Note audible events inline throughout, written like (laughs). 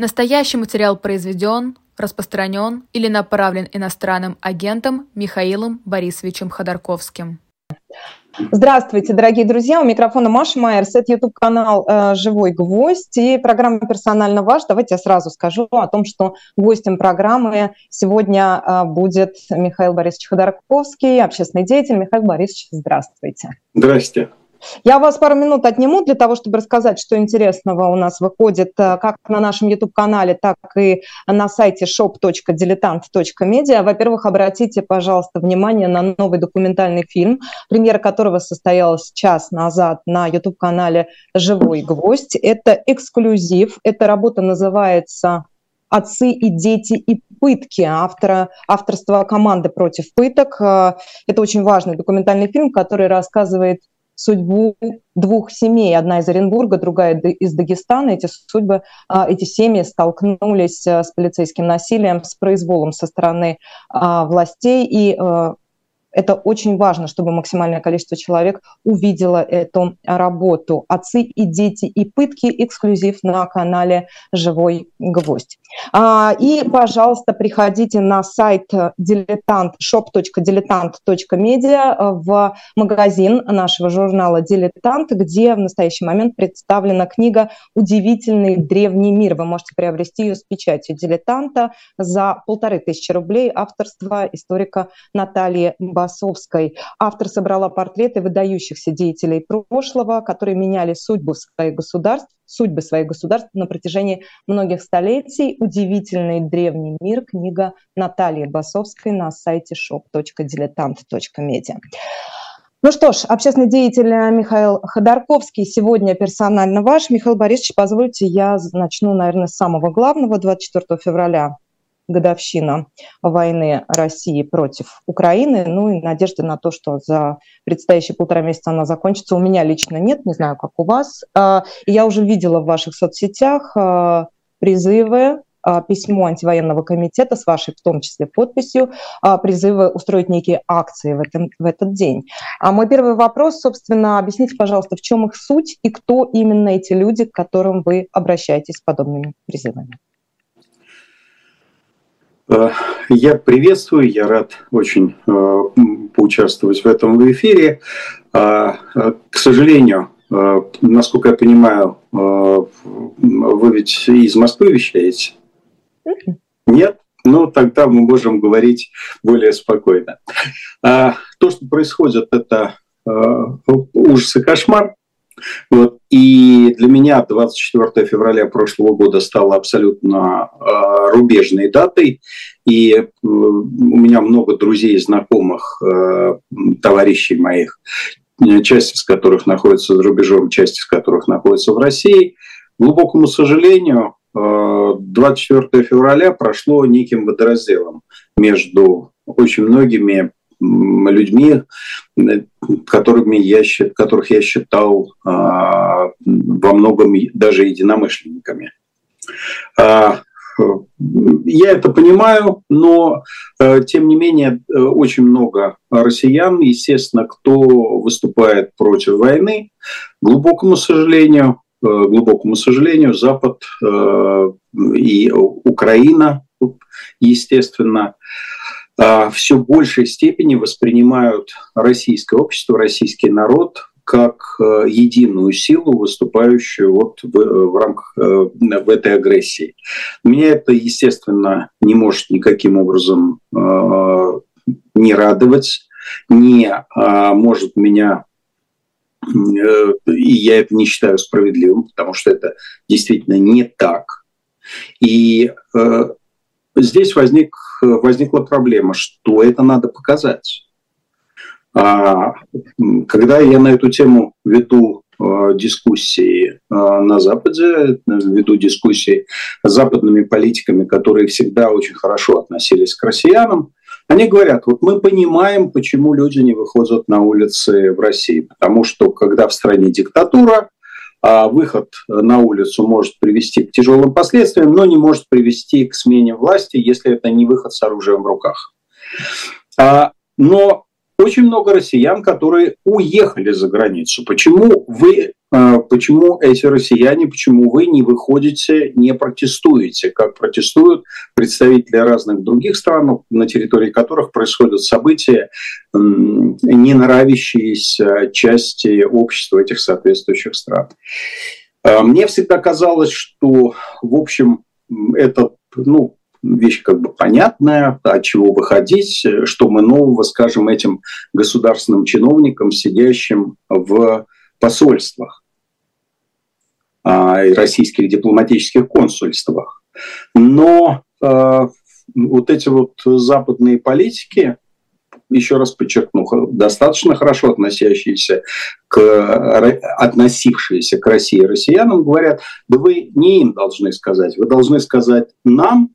Настоящий материал произведен, распространен или направлен иностранным агентом Михаилом Борисовичем Ходорковским. Здравствуйте, дорогие друзья. У микрофона Маша Майерс. Это YouTube-канал э, «Живой гвоздь» и программа «Персонально ваш». Давайте я сразу скажу о том, что гостем программы сегодня э, будет Михаил Борисович Ходорковский, общественный деятель. Михаил Борисович, здравствуйте. Здравствуйте. Я вас пару минут отниму для того, чтобы рассказать, что интересного у нас выходит э, как на нашем YouTube-канале, так и на сайте shop.diletant.media. Во-первых, обратите, пожалуйста, внимание на новый документальный фильм, премьера которого состоялась час назад на YouTube-канале «Живой гвоздь». Это эксклюзив, эта работа называется «Отцы и дети и пытки» автора, авторства команды «Против пыток». Э, это очень важный документальный фильм, который рассказывает судьбу двух семей, одна из Оренбурга, другая из Дагестана. Эти судьбы, а, эти семьи столкнулись э, с полицейским насилием, с произволом со стороны а, властей, и э, это очень важно, чтобы максимальное количество человек увидело эту работу. Отцы и дети и пытки эксклюзив на канале «Живой гвоздь». А, и, пожалуйста, приходите на сайт дилетант shop.diletant.media в магазин нашего журнала «Дилетант», где в настоящий момент представлена книга «Удивительный древний мир». Вы можете приобрести ее с печатью «Дилетанта» за полторы тысячи рублей авторства историка Натальи Бабы Басовской. Автор собрала портреты выдающихся деятелей прошлого, которые меняли судьбу своих государств, судьбы своих государств на протяжении многих столетий. «Удивительный древний мир» книга Натальи Басовской на сайте shop.diletant.media. Ну что ж, общественный деятель Михаил Ходорковский сегодня персонально ваш. Михаил Борисович, позвольте, я начну, наверное, с самого главного. 24 февраля годовщина войны России против Украины. Ну и надежды на то, что за предстоящие полтора месяца она закончится, у меня лично нет, не знаю, как у вас. А, я уже видела в ваших соцсетях а, призывы а, письмо антивоенного комитета с вашей, в том числе, подписью, призывы устроить некие акции в, этом, в этот день. А мой первый вопрос, собственно, объясните, пожалуйста, в чем их суть и кто именно эти люди, к которым вы обращаетесь с подобными призывами? Э, я приветствую, я рад очень э, поучаствовать в этом эфире. Э, к сожалению, насколько я понимаю, вы ведь из Москвы вещаете? Нет? Ну, тогда мы можем говорить более спокойно. То, что происходит, это ужас и кошмар. Вот. И для меня 24 февраля прошлого года стало абсолютно э, рубежной датой. И э, у меня много друзей, знакомых, э, товарищей моих, часть из которых находится за рубежом, часть из которых находится в России. К глубокому сожалению, 24 февраля прошло неким водоразделом между очень многими людьми, которыми я, которых я считал а, во многом даже единомышленниками. А, я это понимаю, но э, тем не менее очень много россиян, естественно, кто выступает против войны, глубокому сожалению, глубокому сожалению, Запад и Украина, естественно, а, все большей степени воспринимают российское общество, российский народ как э, единую силу, выступающую вот в, в рамках э, в этой агрессии. Меня это, естественно, не может никаким образом э, не радовать, не может меня и я это не считаю справедливым, потому что это действительно не так. И здесь возник, возникла проблема, что это надо показать. А, когда я на эту тему веду а, дискуссии а, на Западе, веду дискуссии с западными политиками, которые всегда очень хорошо относились к россиянам, они говорят, вот мы понимаем, почему люди не выходят на улицы в России, потому что когда в стране диктатура, выход на улицу может привести к тяжелым последствиям, но не может привести к смене власти, если это не выход с оружием в руках. А, но очень много россиян, которые уехали за границу. Почему вы, э, почему эти россияне, почему вы не выходите, не протестуете, как протестуют представители разных других стран, на территории которых происходят события, не нравящиеся части общества этих соответствующих стран. Э, мне всегда казалось, что, в общем, это ну, вещь как бы понятная, от чего выходить, что мы нового скажем этим государственным чиновникам, сидящим в посольствах а, и российских дипломатических консульствах. Но э, вот эти вот западные политики, еще раз подчеркну, достаточно хорошо относящиеся к, относившиеся к России россиянам, говорят, да вы не им должны сказать, вы должны сказать нам,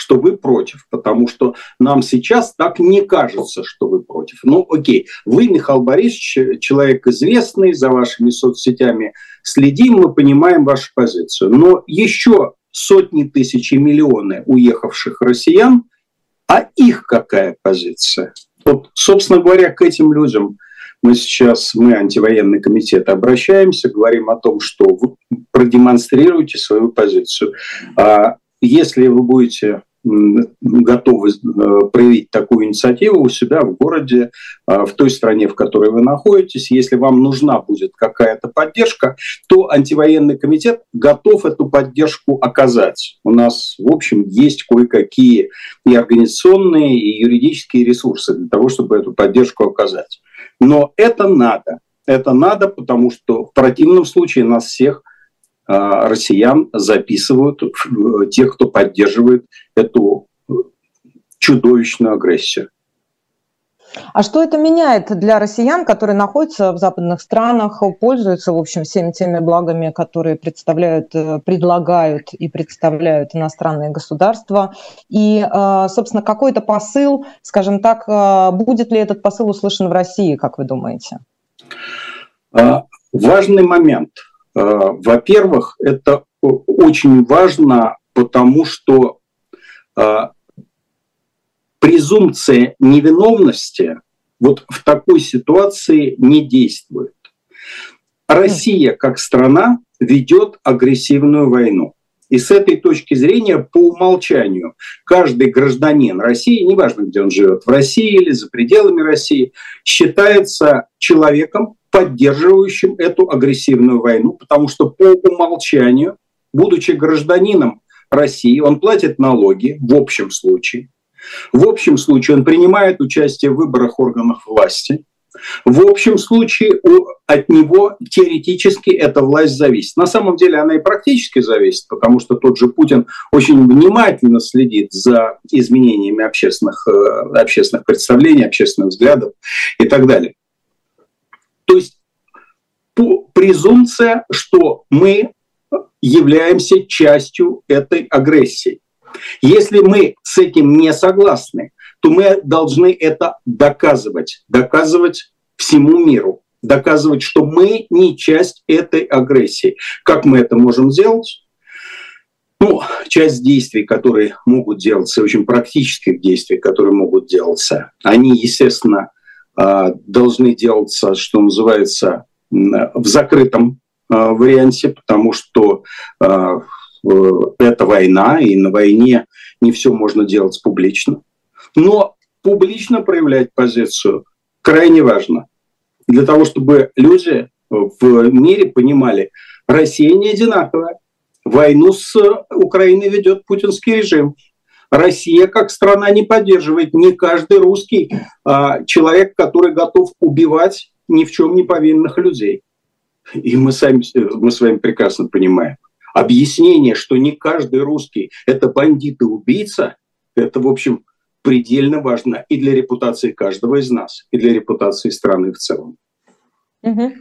что вы против, потому что нам сейчас так не кажется, что вы против. Ну, окей, вы, Михаил Борисович, человек известный, за вашими соцсетями следим, мы понимаем вашу позицию. Но еще сотни тысяч и миллионы уехавших россиян, а их какая позиция? Вот, собственно говоря, к этим людям мы сейчас, мы, антивоенный комитет, обращаемся, говорим о том, что вы продемонстрируйте свою позицию. А если вы будете готовы э, проявить такую инициативу у себя в городе, э, в той стране, в которой вы находитесь. Если вам нужна будет какая-то поддержка, то антивоенный комитет готов эту поддержку оказать. У нас, в общем, есть кое-какие и организационные, и юридические ресурсы для того, чтобы эту поддержку оказать. Но это надо. Это надо, потому что в противном случае нас всех россиян записывают тех, кто поддерживает эту чудовищную агрессию. А что это меняет для россиян, которые находятся в западных странах, пользуются, в общем, всеми теми благами, которые представляют, э, предлагают и представляют иностранные государства? И, э, собственно, какой-то посыл, скажем так, э, будет ли этот посыл услышан в России, как вы думаете? А, важный момент – Э, во-первых, это очень важно, потому что э, презумпция невиновности вот в такой ситуации не действует. Россия как страна ведет агрессивную войну. И с этой точки зрения, по умолчанию, каждый гражданин России, неважно, где он живет, в России или за пределами России, считается человеком, поддерживающим эту агрессивную войну, потому что по умолчанию, будучи гражданином России, он платит налоги в общем случае. В общем случае он принимает участие в выборах органов власти. В общем случае от него теоретически эта власть зависит. На самом деле она и практически зависит, потому что тот же Путин очень внимательно следит за изменениями общественных, э, общественных представлений, общественных взглядов и так далее. Презумпция, что мы являемся частью этой агрессии. Если мы с этим не согласны, то мы должны это доказывать, доказывать всему миру, доказывать, что мы не часть этой агрессии. Как мы это можем сделать? Ну, часть действий, которые могут делаться, очень практических действий, которые могут делаться, они, естественно, а, должны делаться, что называется, в закрытом а, варианте, потому что а, это война, и на войне не все можно делать публично. Но публично проявлять позицию крайне важно. Для того, чтобы люди в мире понимали, Россия не одинаковая. Войну с Украиной ведет путинский режим. Россия как страна не поддерживает не каждый русский а, человек, который готов убивать ни в чем не повинных людей. И мы, сами, мы с вами прекрасно понимаем. Объяснение, что не каждый русский – это бандит и убийца, это, в общем, предельно важно и для репутации каждого из нас, и для репутации страны в целом. Угу.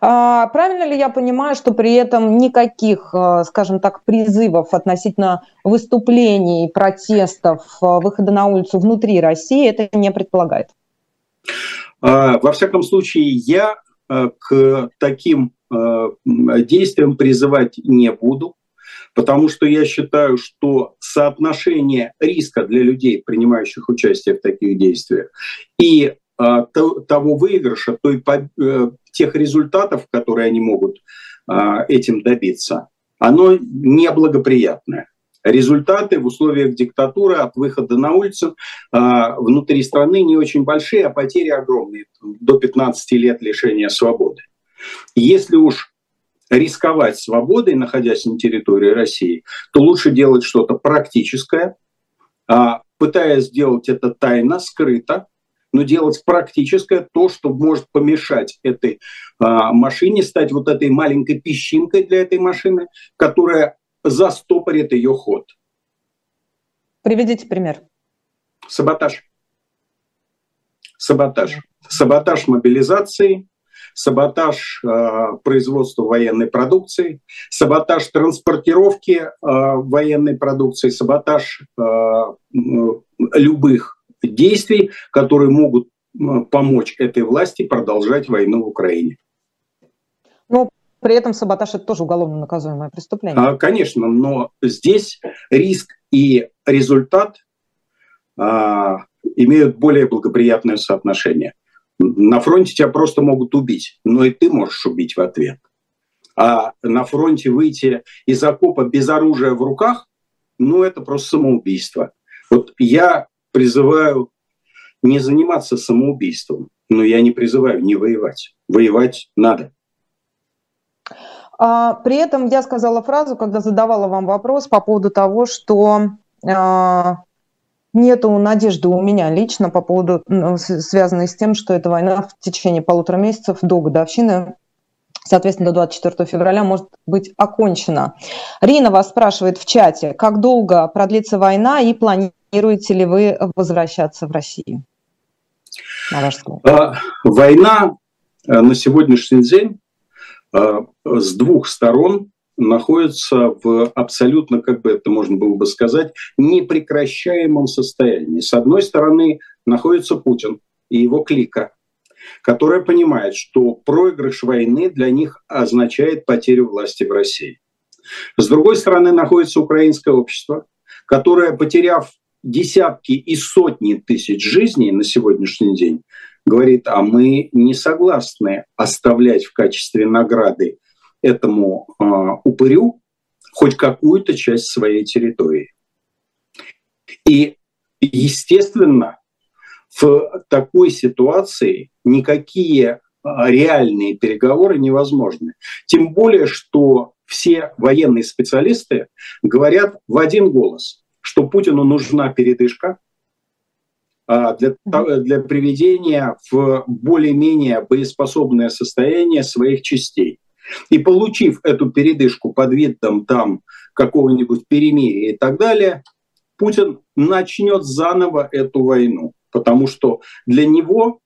А, правильно ли я понимаю, что при этом никаких, а, скажем так, призывов относительно выступлений, протестов, а, выхода на улицу внутри России это не предполагает? А, во всяком случае, я к таким действиям призывать не буду, потому что я считаю, что соотношение риска для людей, принимающих участие в таких действиях, и а, того выигрыша, той, э, тех результатов, которые они могут а, этим добиться, оно неблагоприятное. Результаты в условиях диктатуры от выхода на улицу а, внутри страны не очень большие, а потери огромные, до 15 лет лишения свободы. Если уж рисковать свободой, находясь на территории России, то лучше делать что-то практическое, пытаясь сделать это тайно, скрыто, но делать практическое то, что может помешать этой а, машине стать вот этой маленькой песчинкой для этой машины, которая застопорит ее ход. Приведите пример. Саботаж. Саботаж. Саботаж мобилизации, саботаж э, производства военной продукции, саботаж транспортировки э, военной продукции, саботаж э, любых действий, которые могут помочь этой власти продолжать войну в Украине. При этом саботаж это тоже уголовно наказуемое преступление. А, конечно, но здесь риск и результат а, имеют более благоприятное соотношение. На фронте тебя просто могут убить, но и ты можешь убить в ответ. А на фронте выйти из окопа без оружия в руках, ну это просто самоубийство. Вот я призываю не заниматься самоубийством, но я не призываю не воевать. Воевать надо. А, при этом я сказала фразу, когда задавала вам вопрос по поводу того, что а, нету надежды у меня лично по поводу, ну, связанной с тем, что эта война в течение полутора месяцев до годовщины, соответственно, до 24 февраля может быть окончена. Рина вас спрашивает в чате, как долго продлится война и планируете ли вы возвращаться в Россию? На ваш. А, война э, на сегодняшний день с двух сторон находится в абсолютно, как бы это можно было бы сказать, непрекращаемом состоянии. С одной стороны находится Путин и его клика, которая понимает, что проигрыш войны для них означает потерю власти в России. С другой стороны находится украинское общество, которое, потеряв десятки и сотни тысяч жизней на сегодняшний день, говорит, а мы не согласны оставлять в качестве награды этому э, упырю хоть какую-то часть своей территории. И, естественно, в такой ситуации никакие а, реальные переговоры невозможны. Тем более, что все военные специалисты говорят в один голос, что Путину нужна передышка для, для приведения в более-менее боеспособное состояние своих частей. И получив эту передышку под видом там какого-нибудь перемирия и так далее, Путин начнет заново эту войну, потому что для него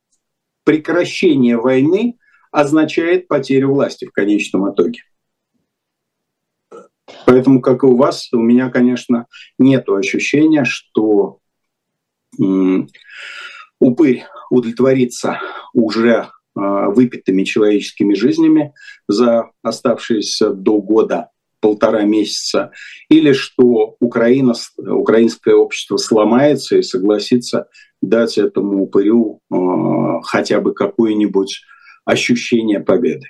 прекращение войны означает потерю власти в конечном итоге. Поэтому, как и у вас, у меня, конечно, нет ощущения, что упырь удовлетворится уже а, выпитыми человеческими жизнями за оставшиеся до года полтора месяца, или что Украина, украинское общество сломается и согласится дать этому упырю э, хотя бы какое-нибудь ощущение победы.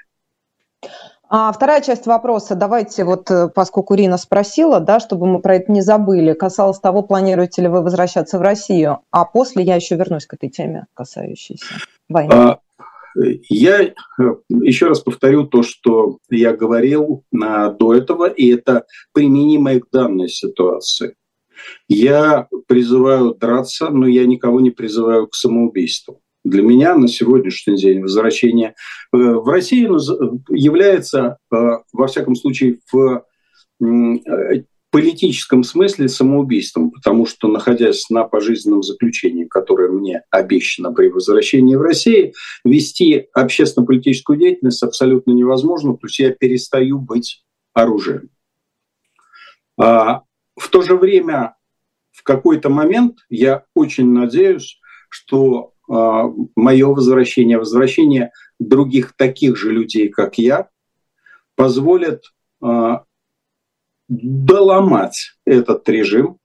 А вторая часть вопроса, давайте вот, э, поскольку Рина спросила, да, чтобы мы про это не забыли, касалось того, планируете ли вы возвращаться в Россию, а после я еще вернусь к этой теме, касающейся войны. А, я э, еще раз повторю то, что я говорил на, до этого, и это применимо к данной ситуации. Я призываю драться, но я никого не призываю к самоубийству. Для меня на сегодняшний день возвращение э, в Россию является, э, во всяком случае, в политическом смысле самоубийством, потому что, находясь на пожизненном заключении, которое мне обещано при возвращении в Россию, вести общественно-политическую деятельность абсолютно невозможно, то есть я перестаю быть оружием. А в то же время, в какой-то момент я очень надеюсь, что мое возвращение, возвращение других таких же людей, как я, позволит а, доломать этот режим,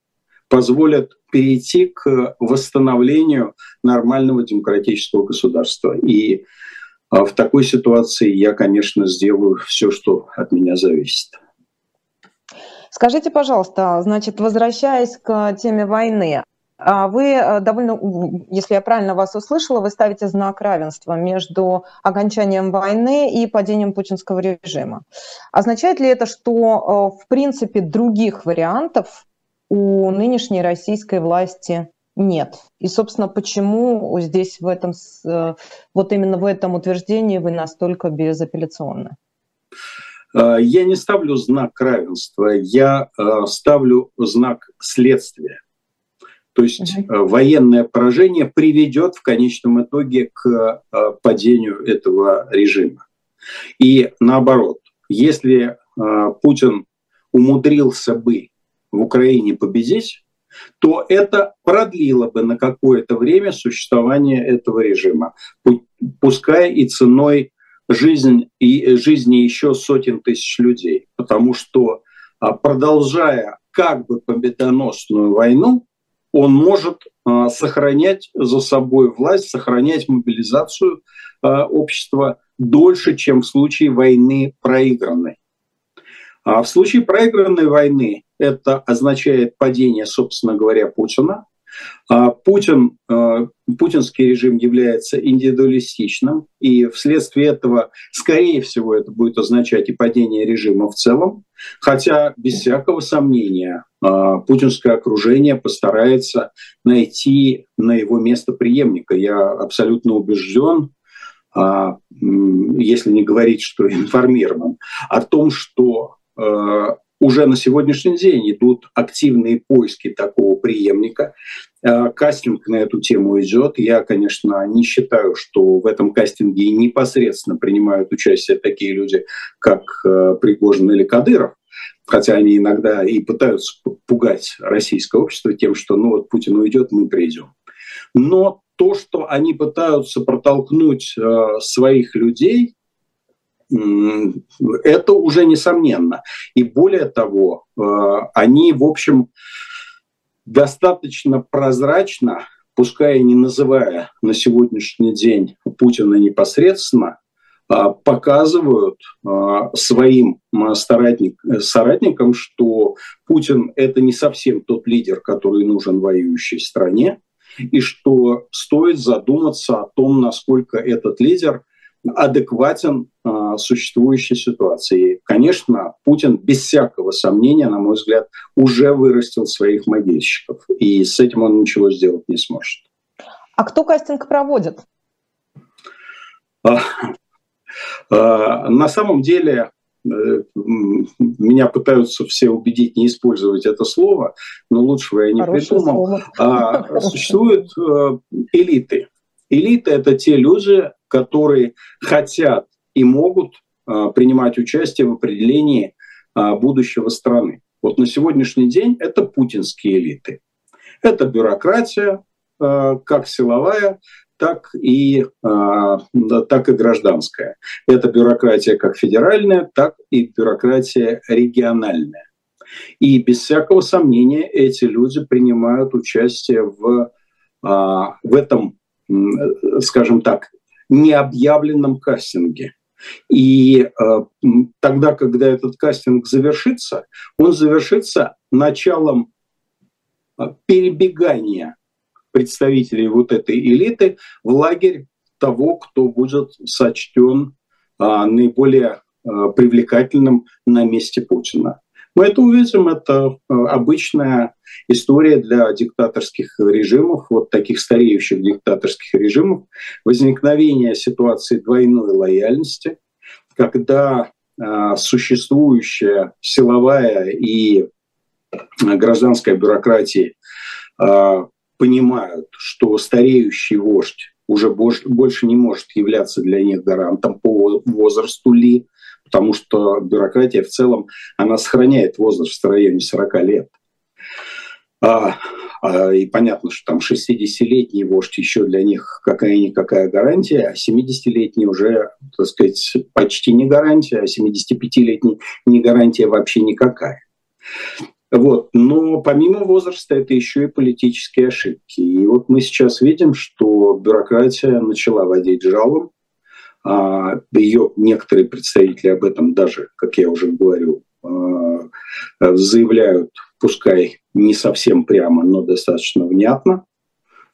позволят перейти к восстановлению нормального демократического государства. И в такой ситуации я, конечно, сделаю все, что от меня зависит. Скажите, пожалуйста, значит, возвращаясь к теме войны, а вы э, довольно, если я правильно вас услышала, вы ставите знак равенства между окончанием войны и падением путинского режима. Означает ли это, что э, в принципе других вариантов у нынешней российской власти нет? И, собственно, почему здесь в этом, э, вот именно в этом утверждении вы настолько безапелляционны? Я не ставлю знак равенства, я ставлю знак следствия. То есть угу. военное поражение приведет в конечном итоге к э, падению этого режима. И наоборот, если э, Путин умудрился бы в Украине победить, то это продлило бы на какое-то время существование этого режима, пускай и ценой жизнь, и жизни еще сотен тысяч людей. Потому что продолжая как бы победоносную войну, он может а, сохранять за собой власть, сохранять мобилизацию а, общества дольше, чем в случае войны проигранной. А в случае проигранной войны это означает падение, собственно говоря, Путина, Путин, э, путинский режим является индивидуалистичным, и вследствие этого, скорее всего, это будет означать и падение режима в целом, хотя без всякого сомнения э, путинское окружение постарается найти на его место преемника. Я абсолютно убежден, а, если не говорить, что информирован, о том, что уже на сегодняшний день идут активные поиски такого преемника. Э, кастинг на эту тему идет. Я, конечно, не считаю, что в этом кастинге непосредственно принимают участие такие люди, как э, Пригожин или Кадыров, хотя они иногда и пытаются пугать российское общество тем, что ну вот Путин уйдет, мы придем. Но то, что они пытаются протолкнуть э, своих людей, это уже несомненно. И более того, э, они, в общем, достаточно прозрачно, пускай и не называя на сегодняшний день Путина непосредственно, э, показывают э, своим соратникам, что Путин это не совсем тот лидер, который нужен воюющей стране, и что стоит задуматься о том, насколько этот лидер адекватен существующей ситуации. конечно, Путин без всякого сомнения, на мой взгляд, уже вырастил своих могильщиков, и с этим он ничего сделать не сможет. А кто кастинг проводит? А, а, на самом деле э, меня пытаются все убедить не использовать это слово, но лучшего я не Хорошее придумал. А, существуют э, элиты. Элиты – это те люди, которые хотят и могут а, принимать участие в определении а, будущего страны. Вот на сегодняшний день это путинские элиты. Это бюрократия, а, как силовая, так и, так и гражданская. Это бюрократия как федеральная, так и бюрократия региональная. И без всякого сомнения эти люди принимают участие в, в этом, скажем так, необъявленном кастинге. И э, тогда, когда этот кастинг завершится, он завершится началом э, перебегания представителей вот этой элиты в лагерь того, кто будет сочтен э, наиболее э, привлекательным на месте Путина. Мы это увидим, это э, обычная история для диктаторских режимов, вот таких стареющих диктаторских режимов, возникновение ситуации двойной лояльности, когда э, существующая силовая и гражданская бюрократия э, понимают, что стареющий вождь уже больше не может являться для них гарантом по возрасту ли, потому что бюрократия в целом, она сохраняет возраст в районе 40 лет. А, а, и понятно, что там 60-летний вождь еще для них какая-никакая гарантия, а 70-летний уже, так сказать, почти не гарантия, а 75-летний не гарантия вообще никакая. Вот. Но помимо возраста это еще и политические ошибки. И вот мы сейчас видим, что бюрократия начала водить жалом. А, Ее некоторые представители об этом даже, как я уже говорю, а, заявляют, пускай не совсем прямо, но достаточно внятно.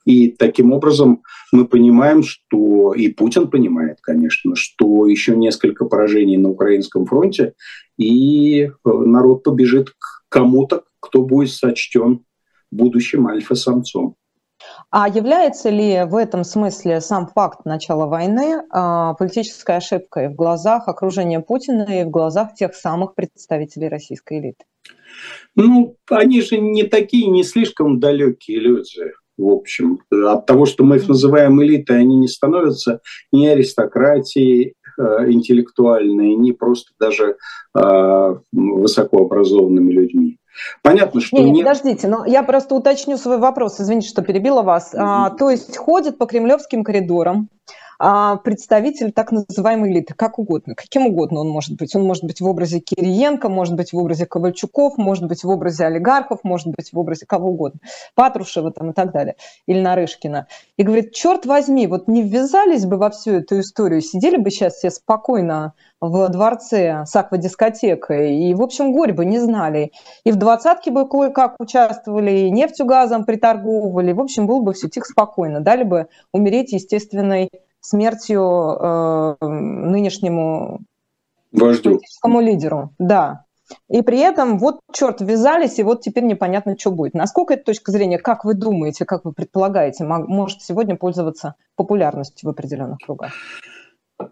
И таким образом мы понимаем, что, и Путин понимает, конечно, что еще несколько поражений на украинском фронте, и народ побежит к кому-то, кто будет сочтен будущим альфа-самцом. А является ли в этом смысле сам факт начала войны э, политической ошибкой в глазах окружения Путина и в глазах тех самых представителей российской элиты? Ну, они же не такие, не слишком далекие люди. В общем, от того, что мы их называем элитой, они не становятся ни аристократией э, интеллектуальной, ни просто даже э, высокообразованными людьми. Понятно, что не, не, нет... подождите, но я просто уточню свой вопрос. Извините, что перебила вас. Mm-hmm. А, то есть ходит по кремлевским коридорам, представитель так называемой элиты, как угодно, каким угодно он может быть. Он может быть в образе Кириенко, может быть в образе Ковальчуков, может быть в образе олигархов, может быть в образе кого угодно, Патрушева там и так далее, или Нарышкина. И говорит, черт возьми, вот не ввязались бы во всю эту историю, сидели бы сейчас все спокойно в дворце с аквадискотекой, и, в общем, горе бы не знали. И в двадцатке бы кое-как участвовали, и нефтью, газом приторговывали. В общем, было бы все тихо, спокойно. Дали бы умереть естественной смертью э, нынешнему Вождю. политическому лидеру. Да. И при этом вот черт ввязались, и вот теперь непонятно, что будет. Насколько эта точка зрения, как вы думаете, как вы предполагаете, может сегодня пользоваться популярностью в определенных кругах?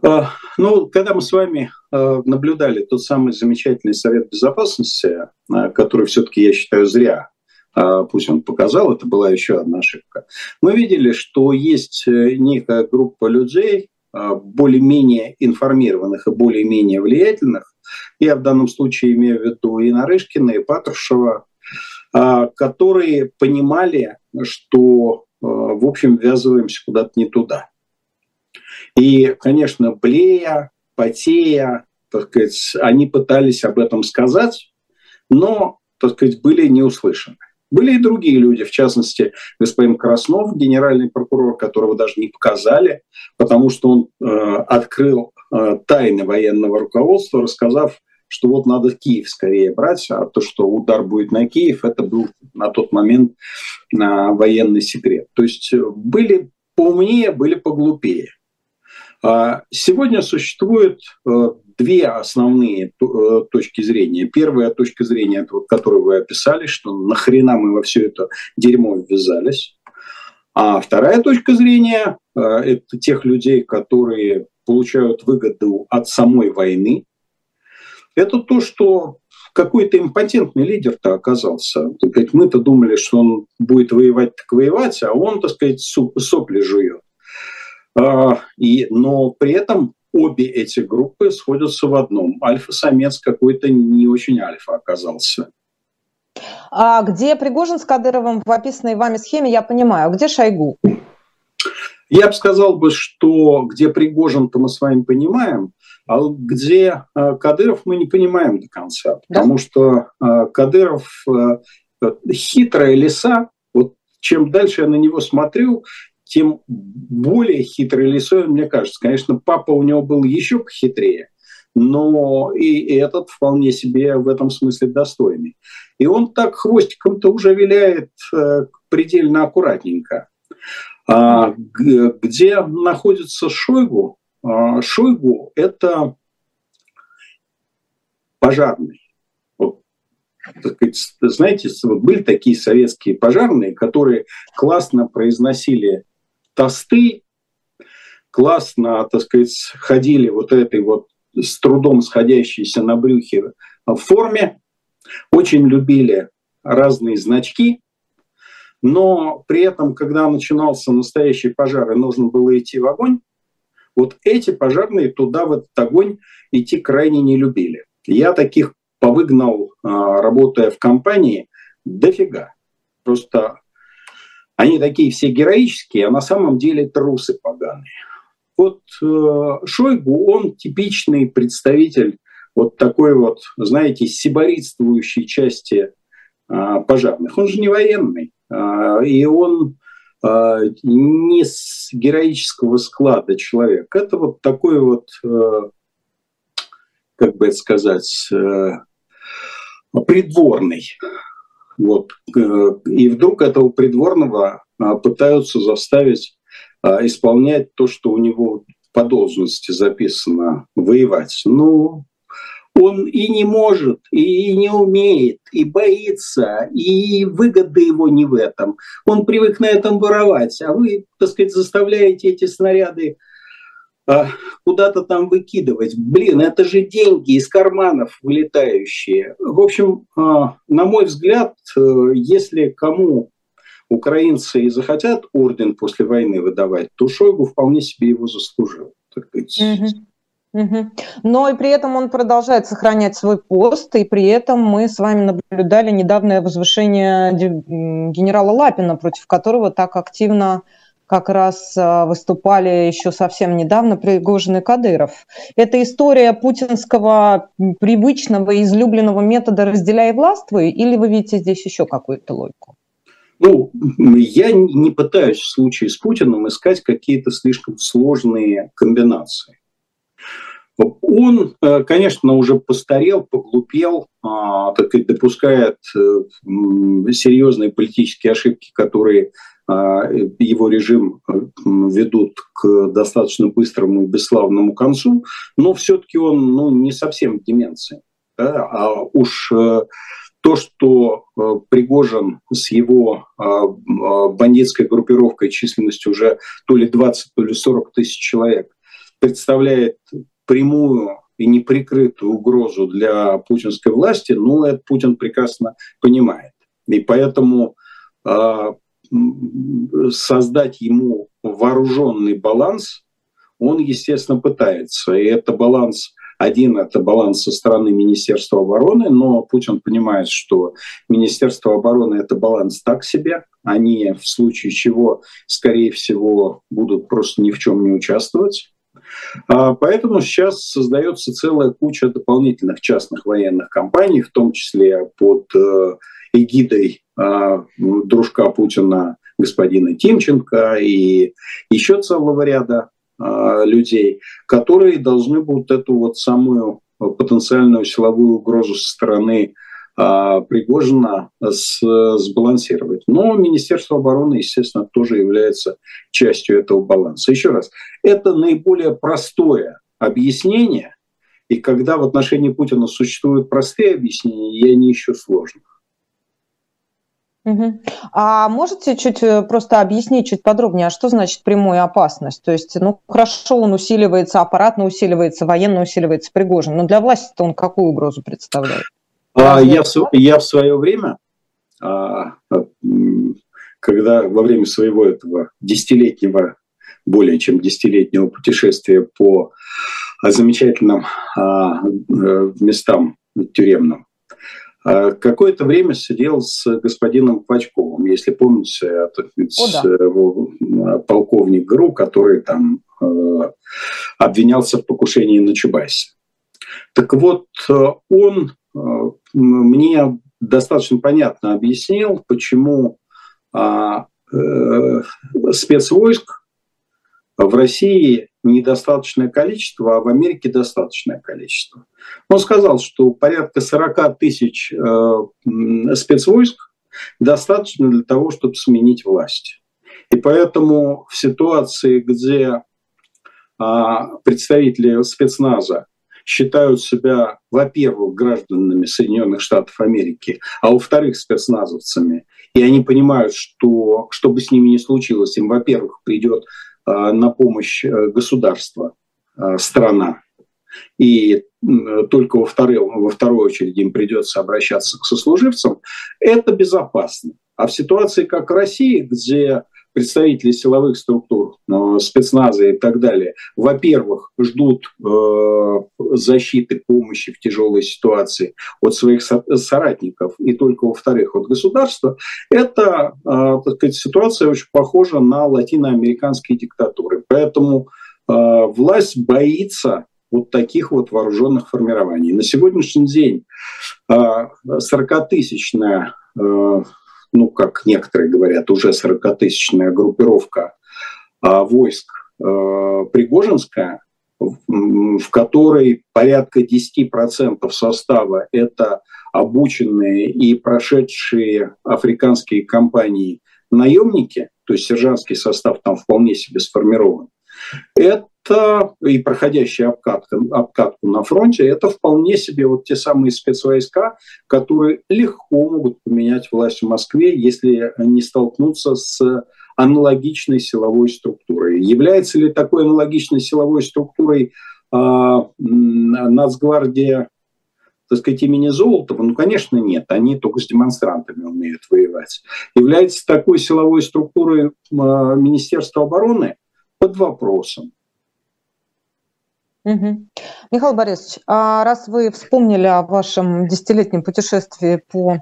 А, ну, когда мы с вами э, наблюдали тот самый замечательный Совет Безопасности, э, который все-таки, я считаю, зря пусть он показал, это была еще одна ошибка. Мы видели, что есть э, некая группа людей, а, более-менее информированных и более-менее влиятельных, я в данном случае имею в виду и Нарышкина, и Патрушева, а, которые понимали, что, в общем, ввязываемся куда-то не туда. И, конечно, блея, потея, так сказать, они пытались об этом сказать, но, так сказать, были не услышаны. Были и другие люди, в частности, господин Краснов, генеральный прокурор, которого даже не показали, потому что он э, открыл э, тайны военного руководства, рассказав, что вот надо Киев скорее брать, а то, что удар будет на Киев, это был на тот момент э, военный секрет. То есть э, были поумнее, были поглупее. А сегодня существует э, две основные э, точки зрения. Первая точка зрения, которую вы описали, что нахрена мы во все это дерьмо ввязались. А вторая точка зрения э, – это тех людей, которые получают выгоду от самой войны. Это то, что какой-то импотентный лидер-то оказался. Мы-то думали, что он будет воевать так воевать, а он, так сказать, сопли жует. А, и, но при этом обе эти группы сходятся в одном. Альфа-самец какой-то не очень альфа оказался. А где Пригожин с Кадыровым в описанной вами схеме, я понимаю. А где Шойгу? Я бы сказал бы, что где Пригожин-то мы с вами понимаем, а где э, Кадыров мы не понимаем до конца. Да? Потому что э, Кадыров э, хитрая лиса, вот чем дальше я на него смотрю, тем более хитрый лисой, мне кажется. Конечно, папа у него был еще похитрее, но и этот вполне себе в этом смысле достойный. И он так хвостиком-то уже виляет э, предельно аккуратненько. А, где находится Шойгу? А, Шойгу – это пожарный. Знаете, были такие советские пожарные, которые классно произносили тосты, классно, так сказать, ходили вот этой вот с трудом сходящейся на брюхе в форме, очень любили разные значки, но при этом, когда начинался настоящий пожар и нужно было идти в огонь, вот эти пожарные туда, в этот огонь, идти крайне не любили. Я таких повыгнал, а, работая в компании, дофига. Просто они такие все героические, а на самом деле трусы поганые. Вот э, Шойгу, он типичный представитель вот такой вот, знаете, сиборитствующей части пожарных. Он же не военный, и он не с героического склада человек. Это вот такой вот, как бы это сказать, придворный. Вот. И вдруг этого придворного пытаются заставить исполнять то, что у него по должности записано воевать. Ну, он и не может, и не умеет, и боится, и выгода его не в этом. Он привык на этом воровать, а вы, так сказать, заставляете эти снаряды а, куда-то там выкидывать. Блин, это же деньги из карманов вылетающие. В общем, а, на мой взгляд, э, если кому украинцы и захотят орден после войны выдавать, то Шойгу вполне себе его заслужил. Так. Но и при этом он продолжает сохранять свой пост, и при этом мы с вами наблюдали недавнее возвышение генерала Лапина, против которого так активно как раз а, выступали еще совсем недавно Пригожин и Кадыров. Это история путинского привычного, излюбленного метода «разделяй властвуй» или вы видите здесь еще какую-то логику? Ну, я не пытаюсь в случае с Путиным искать какие-то слишком сложные комбинации. Он, э, конечно, уже постарел, поглупел, а, так и допускает э, серьезные политические ошибки, которые его режим э, ведут к достаточно быстрому и бесславному концу, но все-таки он ну, не совсем в деменции. Да? А уж то, что э, Пригожин с его а, а, бандитской группировкой численностью уже то ли 20, то ли 40 тысяч человек представляет прямую и неприкрытую угрозу для путинской власти, ну, это Путин прекрасно понимает. И поэтому э, создать ему вооруженный баланс он, естественно, пытается. И это баланс один – это баланс со стороны Министерства обороны, но Путин понимает, что Министерство обороны – это баланс так себе. Они в случае чего, скорее всего, будут просто ни в чем не участвовать. А, поэтому сейчас создается целая куча дополнительных частных военных компаний, в том числе под э, эгидой а, дружка Путина господина Тимченко и еще целого ряда а, людей, которые должны будут эту вот самую потенциальную силовую угрозу со стороны Пригожина с, сбалансировать. Но Министерство обороны, естественно, тоже является частью этого баланса. Еще раз, это наиболее простое объяснение, и когда в отношении Путина существуют простые объяснения, я не ищу сложных. Угу. А можете чуть э, просто объяснить чуть подробнее, а что значит прямая опасность? То есть, ну, хорошо, он усиливается, аппаратно усиливается, военно усиливается Пригожин, но для власти-то он какую угрозу представляет? А, я, в, я в свое время, а, когда во время своего этого десятилетнего, более чем десятилетнего путешествия по замечательным а, э, местам тюремным, а, какое-то время сидел с господином Пачковым, если помните, это О, да. полковник ГРУ, который там э, обвинялся в покушении на Чубайса. Так вот, он э, мне достаточно понятно объяснил, почему а, э, спецвойск в России недостаточное количество, а в Америке достаточное количество. Он сказал, что порядка 40 тысяч э, спецвойск достаточно для того, чтобы сменить власть. И поэтому в ситуации, где э, представители спецназа считают себя, во-первых, гражданами Соединенных Штатов Америки, а во-вторых, спецназовцами, и они понимают, что что бы с ними ни случилось, им, во-первых, придет Э, на помощь э, государства э, страна. И только во, второй, во второй очередь им придется обращаться к сослуживцам, это безопасно. А в ситуации, как в России, где представители силовых структур, спецназа и так далее, во-первых, ждут э, защиты, помощи в тяжелой ситуации от своих соратников, и только во-вторых, от государства, это э, так сказать, ситуация очень похожа на латиноамериканские диктатуры. Поэтому э, власть боится вот таких вот вооруженных формирований. На сегодняшний день 40-тысячная, ну, как некоторые говорят, уже 40-тысячная группировка войск Пригожинская, в которой порядка 10% состава – это обученные и прошедшие африканские компании наемники, то есть сержантский состав там вполне себе сформирован, это и проходящая обкатка, обкатку на фронте, это вполне себе вот те самые спецвойска, которые легко могут поменять власть в Москве, если не столкнуться с аналогичной силовой структурой. Является ли такой аналогичной силовой структурой э, Нацгвардия так сказать, имени Золотова? Ну, конечно, нет. Они только с демонстрантами умеют воевать. Является такой силовой структурой э, Министерства обороны под вопросом. Угу. Михаил Борисович, а раз вы вспомнили о вашем десятилетнем путешествии по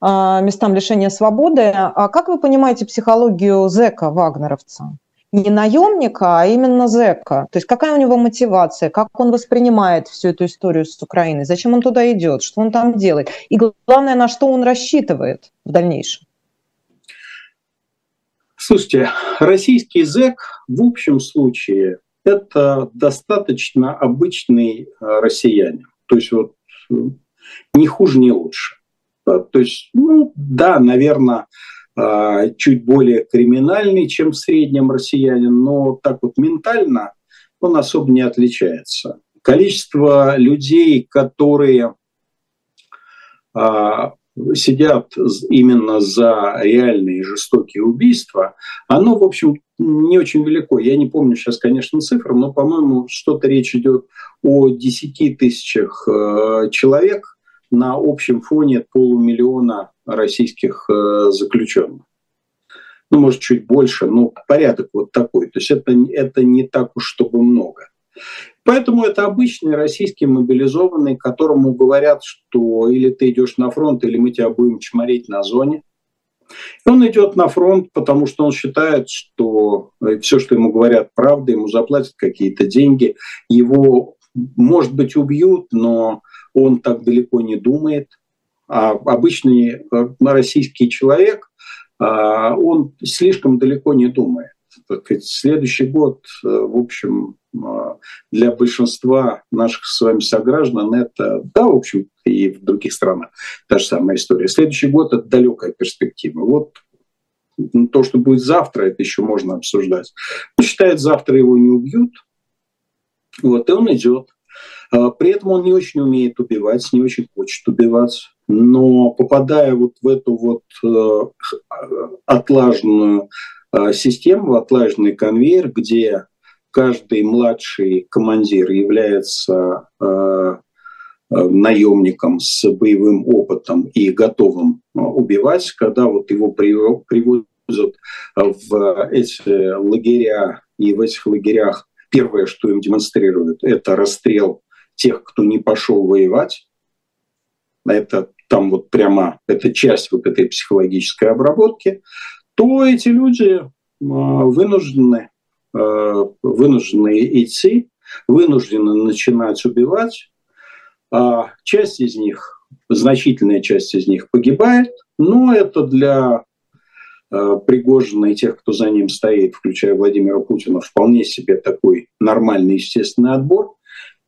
а, местам лишения свободы, а как вы понимаете психологию зэка, вагнеровца? не наемника, а именно зэка. То есть какая у него мотивация, как он воспринимает всю эту историю с Украиной, зачем он туда идет, что он там делает. И главное, на что он рассчитывает в дальнейшем. Слушайте, российский зэк в общем случае это достаточно обычный э, россиянин. То есть вот э, не хуже, не лучше. То есть, ну да, наверное, а, чуть более криминальный, чем в среднем россиянин, но так вот ментально он особо не отличается. Количество людей, которые а, сидят именно за реальные жестокие убийства, оно, в общем, не очень велико. Я не помню сейчас, конечно, цифр, но, по-моему, что-то речь идет о 10 тысячах э, человек на общем фоне полумиллиона российских э, заключенных. Ну, может, чуть больше, но порядок вот такой. То есть это, это не так уж, чтобы много. Поэтому это обычный российский мобилизованный, которому говорят, что или ты идешь на фронт, или мы тебя будем чморить на зоне. И он идет на фронт, потому что он считает, что все, что ему говорят, правда, ему заплатят какие-то деньги, его, может быть, убьют, но он так далеко не думает – а обычный э, российский человек, а, он слишком далеко не думает. Следующий год, э, в общем, а, для большинства наших с вами сограждан это, да, в общем, и в других странах та же самая история. Следующий год – это далекая перспектива. Вот то, что будет завтра, это еще можно обсуждать. Он считает, завтра его не убьют, вот, и он идет. А, при этом он не очень умеет убивать, не очень хочет убивать но попадая вот в эту вот э, отлаженную э, систему, отлаженный конвейер, где каждый младший командир является э, наемником с боевым опытом и готовым убивать, когда вот его приводят в эти лагеря, и в этих лагерях первое, что им демонстрируют, это расстрел тех, кто не пошел воевать, это там вот прямо это часть вот этой психологической обработки, то эти люди а, вынуждены, а, вынуждены идти, вынуждены начинать убивать. А часть из них, значительная часть из них погибает, но это для Пригожина и тех, кто за ним стоит, включая Владимира Путина, вполне себе такой нормальный естественный отбор.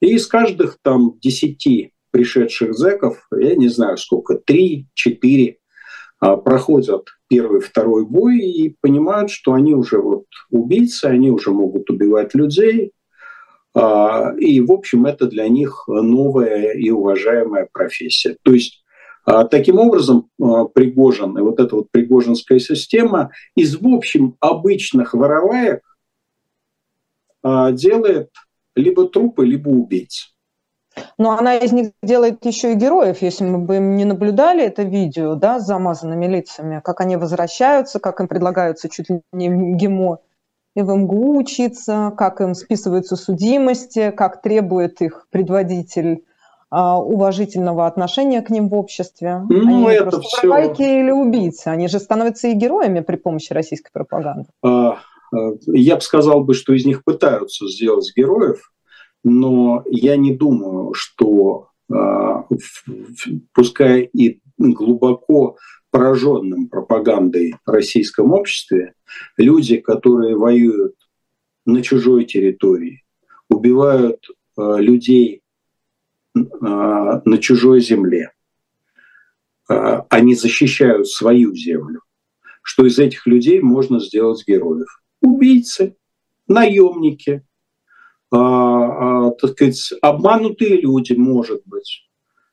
И из каждых там десяти пришедших зэков, я не знаю сколько, три, четыре, проходят первый, второй бой и понимают, что они уже вот убийцы, они уже могут убивать людей. А, и, в общем, это для них новая и уважаемая профессия. То есть а, Таким образом, Пригожин и вот эта вот пригожинская система из, в общем, обычных вороваек делает либо трупы, либо убийц. Но она из них делает еще и героев, если мы бы не наблюдали это видео, да, с замазанными лицами, как они возвращаются, как им предлагаются чуть ли не ГИМО и в МГУ учиться, как им списываются судимости, как требует их предводитель а, уважительного отношения к ним в обществе. Ну, они это просто все... или убийцы, они же становятся и героями при помощи российской пропаганды. А, а, я бы сказал бы, что из них пытаются сделать героев, но я не думаю, что пускай и глубоко пораженным пропагандой в российском обществе, люди, которые воюют на чужой территории, убивают э, людей э, на чужой земле, они защищают свою землю, что из этих людей можно сделать героев. Убийцы, наемники, так сказать, обманутые люди, может быть,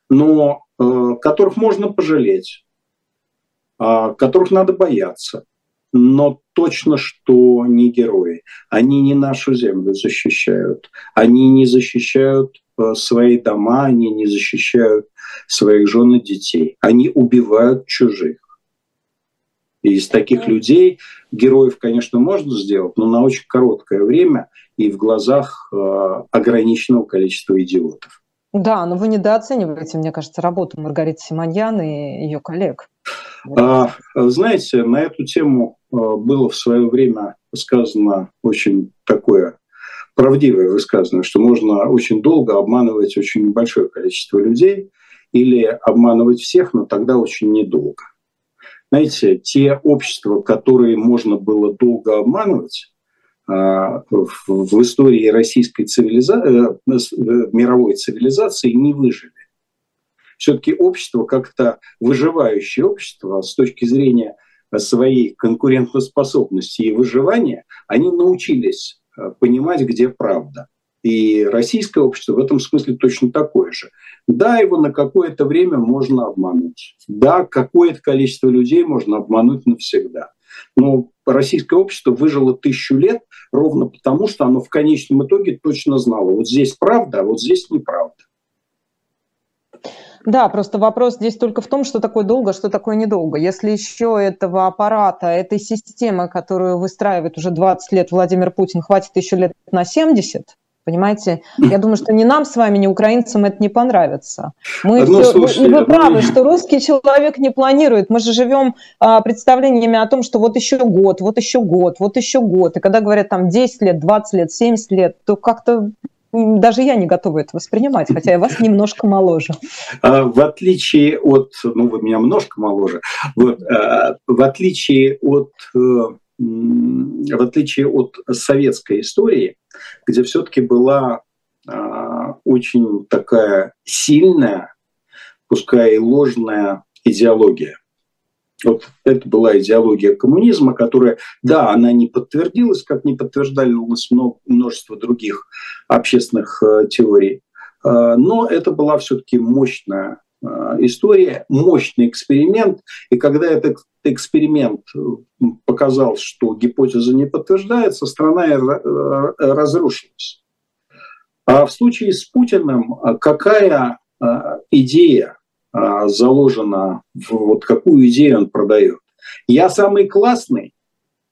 но э, которых можно пожалеть а, которых надо бояться. Но точно, что не герои. Они не нашу землю защищают. Они не защищают э, свои дома, они не защищают своих жен и детей. Они убивают чужих. И из таких людей героев, конечно, можно сделать, но на очень короткое время и в глазах э, ограниченного количества идиотов. Да, но вы недооцениваете, мне кажется, работу Маргариты Симоньян и ее коллег. А, знаете, на эту тему а, было в свое время сказано очень такое правдивое высказывание, что можно очень долго обманывать очень небольшое количество людей или обманывать всех, но тогда очень недолго. Знаете, те общества, которые можно было долго обманывать, а, в истории российской цивилизации, э, э, мировой цивилизации не выжили все-таки общество как-то выживающее общество с точки зрения своей конкурентоспособности и выживания, они научились э, понимать, где правда. И российское общество в этом смысле точно такое же. Да, его на какое-то время можно обмануть. Да, какое-то количество людей можно обмануть навсегда. Но российское общество выжило тысячу лет ровно потому, что оно в конечном итоге точно знало, вот здесь правда, а вот здесь неправда. Да, просто вопрос здесь только в том, что такое долго, что такое недолго. Если еще этого аппарата, этой системы, которую выстраивает уже 20 лет Владимир Путин, хватит еще лет на 70, Понимаете? Я думаю, что ни нам с вами, ни украинцам это не понравится. Мы ну, все, слушайте, и вы правы, ну... что русский человек не планирует. Мы же живем а, представлениями о том, что вот еще год, вот еще год, вот еще год. И когда говорят там 10 лет, 20 лет, 70 лет, то как-то даже я не готова это воспринимать, хотя я вас немножко моложе. А, в отличие от, ну вы меня немножко моложе, вот, а, в отличие от э, в отличие от советской истории, где все-таки была а, очень такая сильная, пускай и ложная идеология. Вот это была идеология коммунизма, которая, да, она не подтвердилась, как не подтверждалось множество других общественных э, теорий, э, но это была все-таки мощная история, мощный эксперимент. И когда этот эксперимент показал, что гипотеза не подтверждается, страна разрушилась. А в случае с Путиным какая идея а, заложено в вот какую идею он продает. Я самый классный,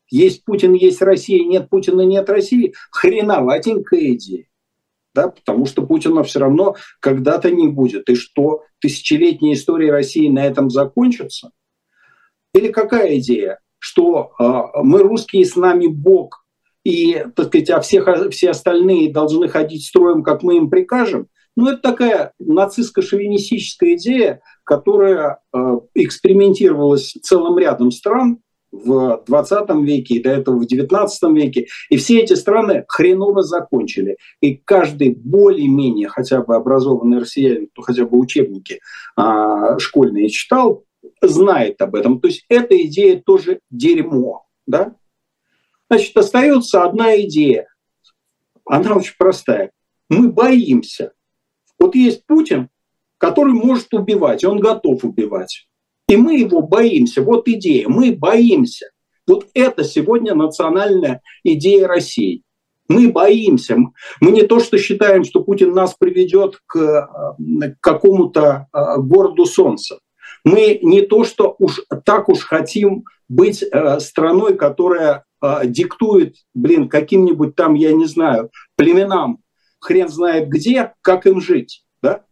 есть Путин, есть Россия, нет Путина, нет России. Хреноватенькая идея. Да, потому что Путина все равно когда-то не будет. И что, тысячелетняя история России на этом закончится? Или какая идея? Что э, мы русские, с нами Бог, и, так сказать, а всех, все остальные должны ходить строем, как мы им прикажем – ну, это такая нацистско-шовинистическая идея, которая э, экспериментировалась целым рядом стран в 20 веке и до этого в 19 веке. И все эти страны хреново закончили. И каждый более-менее хотя бы образованный россиянин, кто хотя бы учебники а, школьные читал, знает об этом. То есть эта идея тоже дерьмо. Да? Значит, остается одна идея. Она очень простая. Мы боимся вот есть Путин, который может убивать, и он готов убивать. И мы его боимся. Вот идея. Мы боимся. Вот это сегодня национальная идея России. Мы боимся. Мы не то, что считаем, что Путин нас приведет к, э, какому-то э, городу солнца. Мы не то, что уж так уж хотим быть э, страной, которая диктует, блин, каким-нибудь там, я не знаю, племенам хрен знает где, как им жить. Да?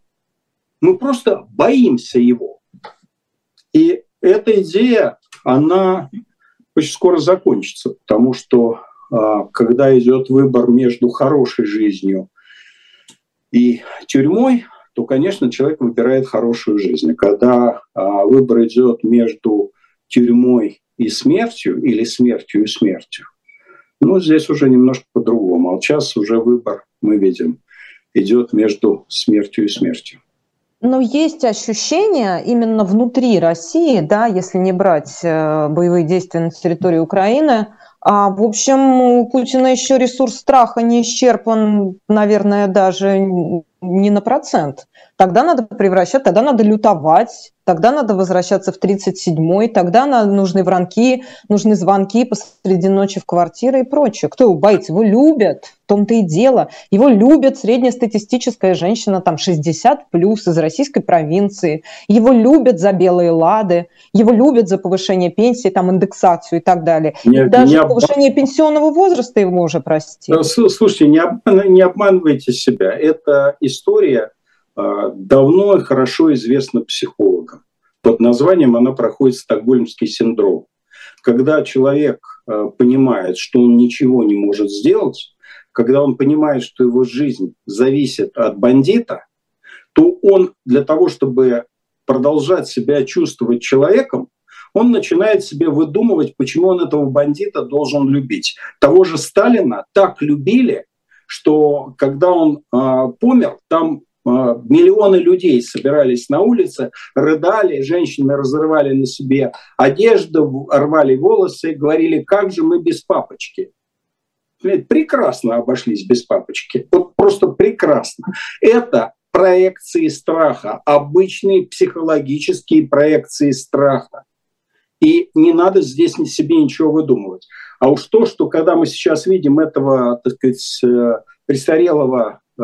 Мы просто боимся его. И эта идея, она очень скоро закончится, потому что а, когда идет выбор между хорошей жизнью и тюрьмой, то, конечно, человек выбирает хорошую жизнь. Когда а, выбор идет между тюрьмой и смертью или смертью и смертью, ну, здесь уже немножко по-другому. А сейчас уже выбор, мы видим, идет между смертью и смертью. Но есть ощущение именно внутри России, да, если не брать э, боевые действия на территории Украины, а, в общем, у Путина еще ресурс страха не исчерпан, наверное, даже не на процент. Тогда надо превращать, тогда надо лютовать, тогда надо возвращаться в 37-й, тогда нужны вранки, нужны звонки посреди ночи в квартиры и прочее. Кто его боится? Его любят, в том-то и дело. Его любит среднестатистическая женщина, там 60 плюс из российской провинции. Его любят за белые лады, его любят за повышение пенсии, там индексацию и так далее. Не, Даже не повышение пенсионного возраста его уже простили. Слушайте, не, обман, не обманывайте себя. Это история а, давно и хорошо известна психологам. Под названием она проходит стокгольмский синдром. Когда человек а, понимает, что он ничего не может сделать, когда он понимает, что его жизнь зависит от бандита, то он для того, чтобы продолжать себя чувствовать человеком, он начинает себе выдумывать, почему он этого бандита должен любить. Того же Сталина так любили, что когда он э, помер, там э, миллионы людей собирались на улице, рыдали, женщины разрывали на себе одежду, рвали волосы, говорили, как же мы без папочки. Прекрасно обошлись без папочки. Вот просто прекрасно. Это проекции страха, обычные психологические проекции страха. И не надо здесь себе ничего выдумывать. А уж то, что когда мы сейчас видим этого, так сказать, э, престарелого, э,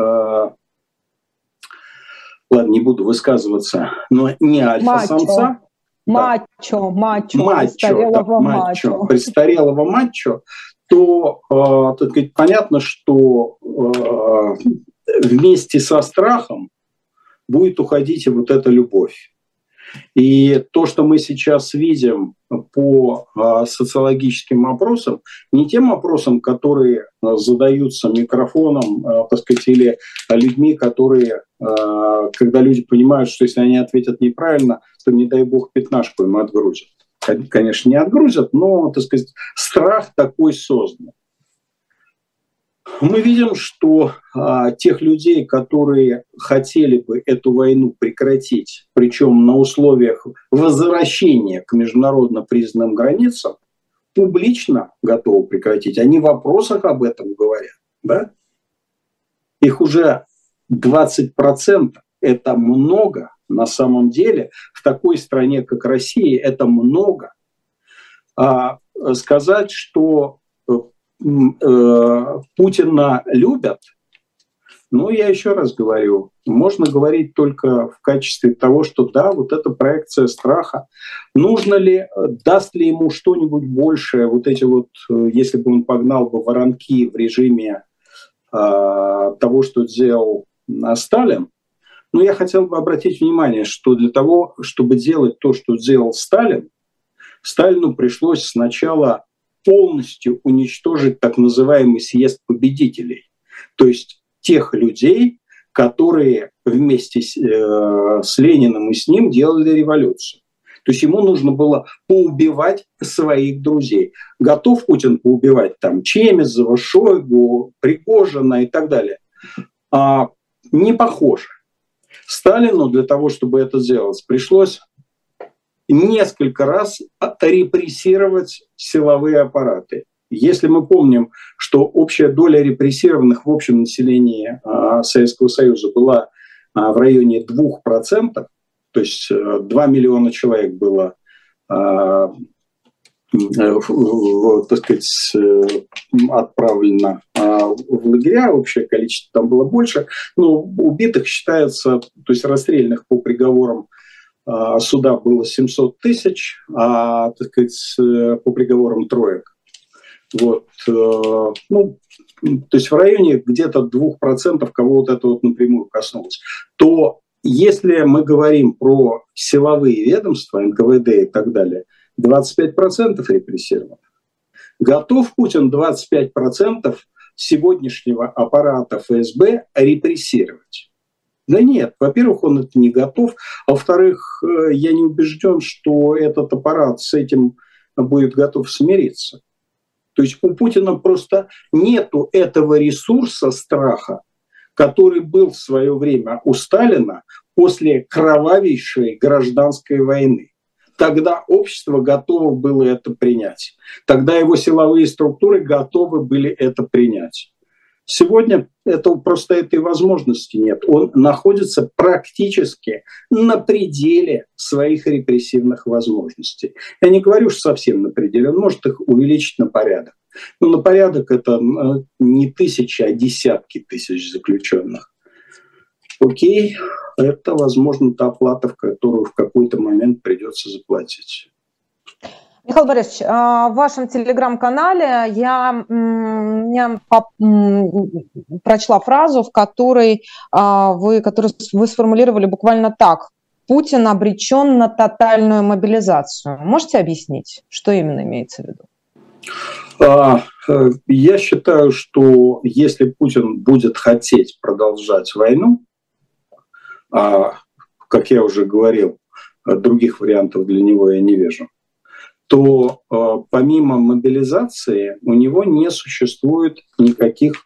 ладно, не буду высказываться, но не альфа-самца. Мачо, мачо, мачо, престарелого мачо, мачо. Престарелого мачо, то, э, так сказать, понятно, что э, вместе со страхом будет уходить и вот эта любовь. И то, что мы сейчас видим по а, социологическим опросам, не тем опросам, которые а, задаются микрофоном, а, так сказать, или людьми, которые, когда люди понимают, что если они ответят неправильно, то, не дай бог, пятнашку им отгрузят. Конечно, не отгрузят, но, так сказать, страх такой создан мы видим, что а, тех людей, которые хотели бы эту войну прекратить, причем на условиях возвращения к международно признанным границам, публично готовы прекратить. Они в вопросах об этом говорят. Да? Их уже 20%. Это много на самом деле. В такой стране, как Россия, это много. А сказать, что Э, Путина любят, ну, я еще раз говорю, можно говорить только в качестве того, что да, вот эта проекция страха. Нужно ли, даст ли ему что-нибудь большее, вот эти вот, э, если бы он погнал бы воронки в режиме э, того, что сделал э, Сталин, но я хотел бы обратить внимание, что для того, чтобы делать то, что сделал Сталин, Сталину пришлось сначала полностью уничтожить так называемый съезд победителей. То есть тех людей, которые вместе с, э, с Лениным и с ним делали революцию. То есть ему нужно было поубивать своих друзей. Готов Путин поубивать там Чемезова, Шойгу, Пригожина и так далее. А, не похоже. Сталину для того, чтобы это сделать, пришлось несколько раз репрессировать силовые аппараты. Если мы помним, что общая доля репрессированных в общем населении а, Советского Союза была а, в районе 2%, то есть 2 э, миллиона человек было а, э, так сказать, э, отправлено в лагеря, общее количество там было больше, но убитых считается, то есть расстрельных по приговорам суда было 700 тысяч, а так сказать, по приговорам троек. Вот, э, ну, то есть в районе где-то 2% кого вот это вот напрямую коснулось. То если мы говорим про силовые ведомства, НКВД и так далее, 25% репрессировано. Готов Путин 25% сегодняшнего аппарата ФСБ репрессировать. Да нет, во-первых, он это не готов, а во-вторых, э, я не убежден, что этот аппарат с этим будет готов смириться. То есть у Путина просто нету этого ресурса страха, который был в свое время у Сталина после кровавейшей гражданской войны. Тогда общество готово было это принять. Тогда его силовые структуры готовы были это принять. Сегодня это, просто этой возможности нет. Он находится практически на пределе своих репрессивных возможностей. Я не говорю, что совсем на пределе, он может их увеличить на порядок. Но на порядок это э, не тысячи, а десятки тысяч заключенных. Окей, это, возможно, та плата, в которую в какой-то момент придется заплатить. Михаил Борисович, а, в вашем телеграм-канале я, я прочла фразу, в которой а, вы, которую вы сформулировали буквально так. Путин обречен на тотальную мобилизацию. Можете объяснить, что именно имеется в виду? А, э, я считаю, что если Путин будет хотеть продолжать войну, как я уже говорил, других вариантов для него я не вижу, то э, помимо мобилизации у него не существует никаких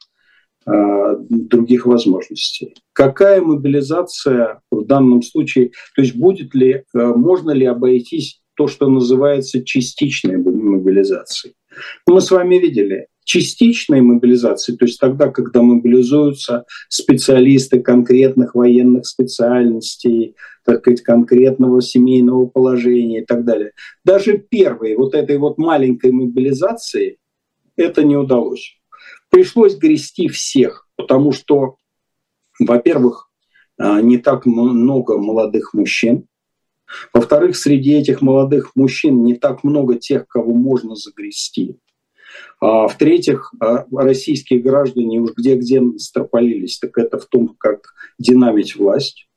э, других возможностей. Какая мобилизация в данном случае, то есть будет ли, э, можно ли обойтись то, что называется частичной мобилизацией? Мы с вами видели, частичной мобилизации, то есть тогда, когда мобилизуются специалисты конкретных военных специальностей, так сказать, конкретного семейного положения и так далее. Даже первой вот этой вот маленькой мобилизации это не удалось. Пришлось грести всех, потому что, во-первых, а, не так много молодых мужчин, во-вторых, среди этих молодых мужчин не так много тех, кого можно загрести. А, в-третьих, а, российские граждане уж где-где строполились, так это в том, как динамить власть.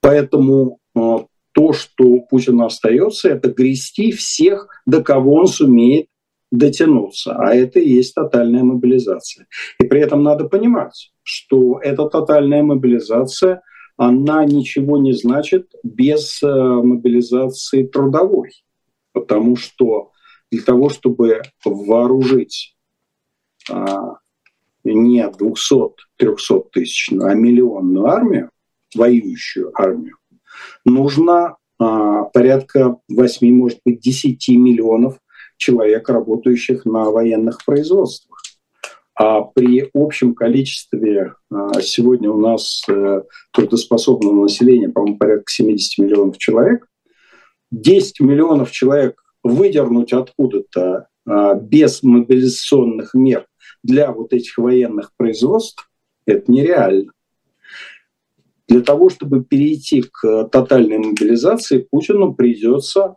Поэтому а, то, что Путину остается, это грести всех, до кого он сумеет дотянуться. А это и есть тотальная мобилизация. И при этом надо понимать, что эта тотальная мобилизация, она ничего не значит без мобилизации трудовой. Потому что для того, чтобы вооружить а, не 200-300 тысячную, а миллионную армию, воюющую армию, нужно а, порядка 8, может быть, 10 миллионов человек, работающих на военных производствах. А при общем количестве а, сегодня у нас а, трудоспособного населения, по-моему, порядка 70 миллионов человек, 10 миллионов человек выдернуть откуда-то а, без мобилизационных мер для вот этих военных производств, это нереально. Для того, чтобы перейти к тотальной мобилизации, Путину придется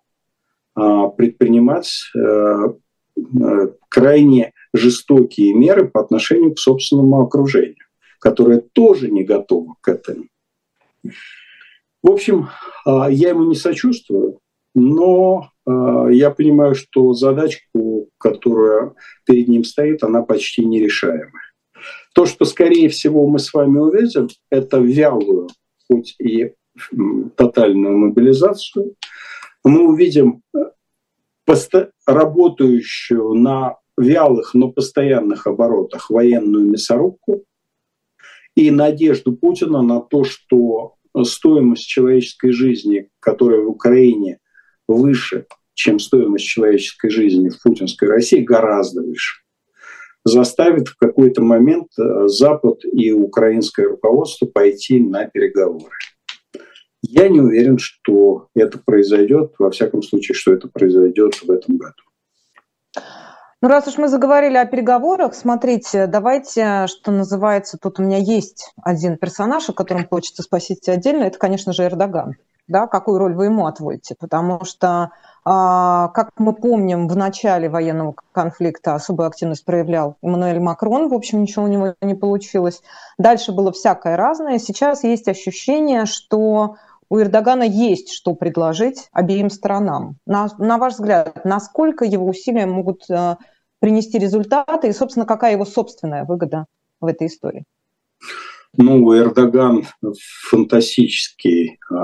а, предпринимать э, э, крайне жестокие меры по отношению к собственному окружению, которое тоже не готово к этому. В общем, а, я ему не сочувствую, но я понимаю, что задачку, которая перед ним стоит, она почти нерешаемая. То, что, скорее всего, мы с вами увидим, это вялую, хоть и тотальную мобилизацию. Мы увидим э, работающую на вялых, но постоянных оборотах военную мясорубку и надежду Путина на то, что стоимость человеческой жизни, которая в Украине выше, чем стоимость человеческой жизни в путинской России, гораздо выше, заставит в какой-то момент э, Запад и украинское руководство пойти на переговоры. Я не уверен, что это произойдет, во всяком случае, что это произойдет в этом году. Ну, раз уж мы заговорили о переговорах, смотрите, давайте, что называется, тут у меня есть один персонаж, о котором хочется спросить отдельно, это, конечно же, Эрдоган да, какую роль вы ему отводите, потому что, а, как мы помним, в начале военного конфликта особую активность проявлял Эммануэль Макрон, в общем, ничего у него не получилось. Дальше было всякое разное. Сейчас есть ощущение, что у Эрдогана есть что предложить обеим сторонам. На, на ваш взгляд, насколько его усилия могут а, принести результаты, и, собственно, какая его собственная выгода в этой истории? Ну, Эрдоган фантастический э,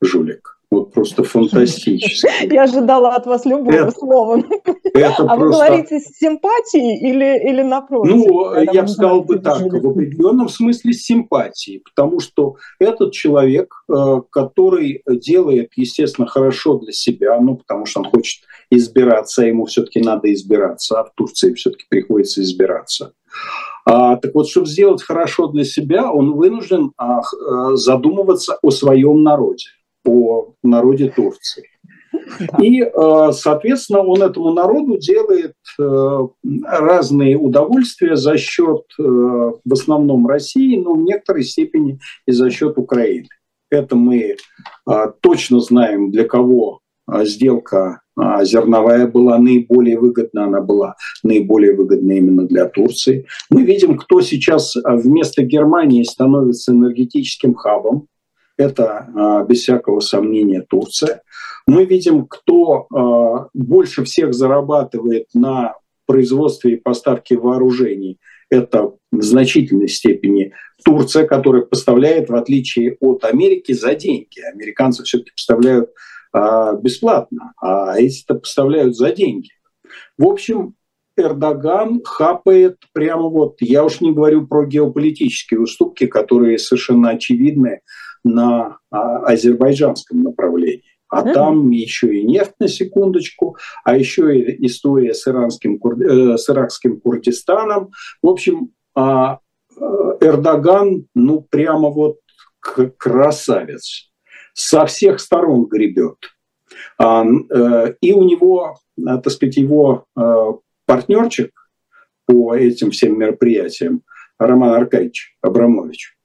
жулик. Вот просто фантастически. (laughs) Я ожидала от вас любого слова. (laughs) Это а вы говорите с симпатией или, или напротив? Ну, я бы сказал бы так, в определенном смысле с симпатией, потому что этот человек, э, который делает, естественно, хорошо для себя, ну, потому что он хочет избираться, а ему все-таки надо избираться, а в Турции все-таки приходится избираться. А, так вот, чтобы сделать хорошо для себя, он вынужден а, э, задумываться о своем народе о народе Турции. И, э, соответственно, он этому народу делает э, разные удовольствия за счет, в основном, России, но в некоторой степени и за счет Украины. Это мы точно знаем, для кого сделка зерновая была наиболее выгодна, она была наиболее выгодна именно для Турции. Мы видим, кто сейчас вместо Германии становится энергетическим хабом это, а, без всякого сомнения, Турция. Мы видим, кто а, больше всех зарабатывает на производстве и поставке вооружений. Это в значительной степени Турция, которая поставляет, в отличие от Америки, за деньги. Американцы все-таки поставляют а, бесплатно, а эти-то поставляют за деньги. В общем, Эрдоган хапает прямо вот, я уж не говорю про геополитические уступки, которые совершенно очевидны на а, азербайджанском направлении. А mm-hmm. там еще и нефть на секундочку, а еще и история с, иранским, э, с иракским Курдистаном. В общем, а, э, Эрдоган, ну, прямо вот красавец. Со всех сторон гребет. А, э, и у него, так сказать, его партнерчик по этим всем мероприятиям, Роман Аркадьевич Абрамович,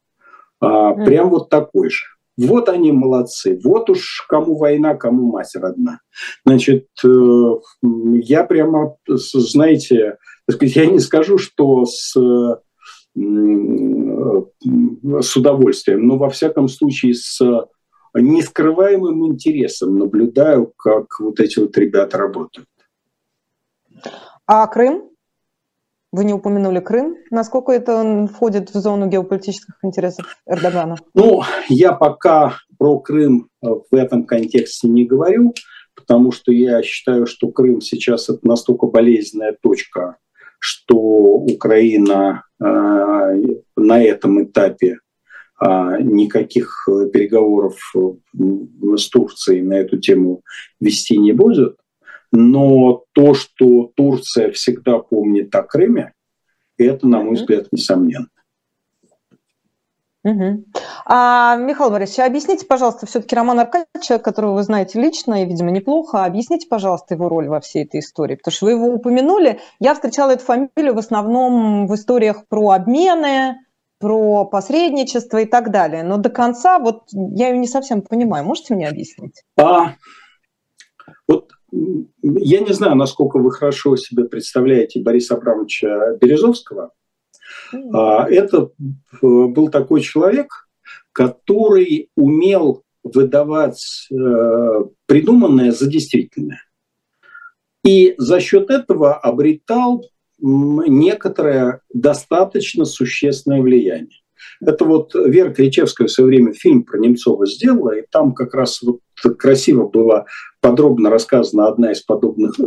а, mm. Прям вот такой же. Вот они молодцы. Вот уж кому война, кому мать родна. Значит, э, я прямо, знаете, я не скажу, что с, с удовольствием, но во всяком случае с нескрываемым интересом наблюдаю, как вот эти вот ребята работают. А Крым? Вы не упомянули Крым. Насколько это входит в зону геополитических интересов Эрдогана? Ну, я пока про Крым э, в этом контексте не говорю, потому что я считаю, что Крым сейчас это настолько болезненная точка, что Украина э, на этом этапе никаких переговоров э, с Турцией на эту тему вести не будет. Но то, что Турция всегда помнит о Крыме, это, на мой взгляд, несомненно. Угу. А, Михаил Борисович, объясните, пожалуйста, все-таки Роман Аркадьевич, человек, которого вы знаете лично и, видимо, неплохо, объясните, пожалуйста, его роль во всей этой истории, потому что вы его упомянули. Я встречала эту фамилию в основном в историях про обмены, про посредничество и так далее, но до конца вот я ее не совсем понимаю. Можете мне объяснить? А, вот я не знаю, насколько вы хорошо себе представляете Бориса Абрамовича Березовского. А, это э, был такой человек, который умел выдавать э, придуманное за действительное. И за счет этого обретал некоторое достаточно существенное влияние. Это вот Вера Кричевская в свое время фильм про Немцова сделала, и там как раз вот красиво была подробно рассказана одна из подобных э,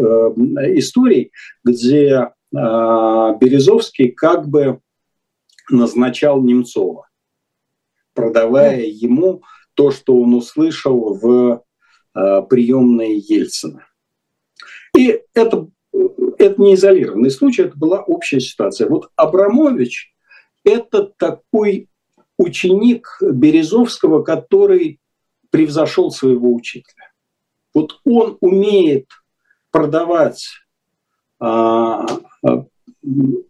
историй, где э, Березовский как бы назначал Немцова, продавая ему то, что он услышал в э, приемной Ельцина. И это, это не изолированный случай, это была общая ситуация. Вот Абрамович – это такой ученик Березовского, который превзошел своего учителя. Вот он умеет продавать а, а,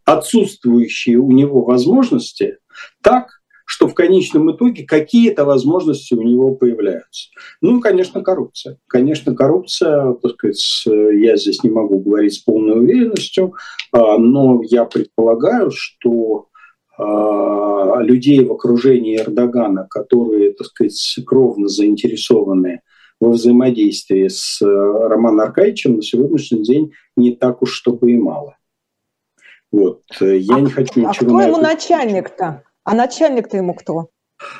отсутствующие у него возможности так, что в конечном итоге какие-то возможности у него появляются. Ну, конечно, коррупция. Конечно, коррупция, так сказать, я здесь не могу говорить с полной уверенностью, а, но я предполагаю, что людей в окружении Эрдогана, которые, так сказать, кровно заинтересованы во взаимодействии с э, Романом Аркадьевичем на сегодняшний день не так уж чтобы и мало. Вот. Э, я а, не хочу ничего... А кто ему начальник-то? А начальник-то ему кто?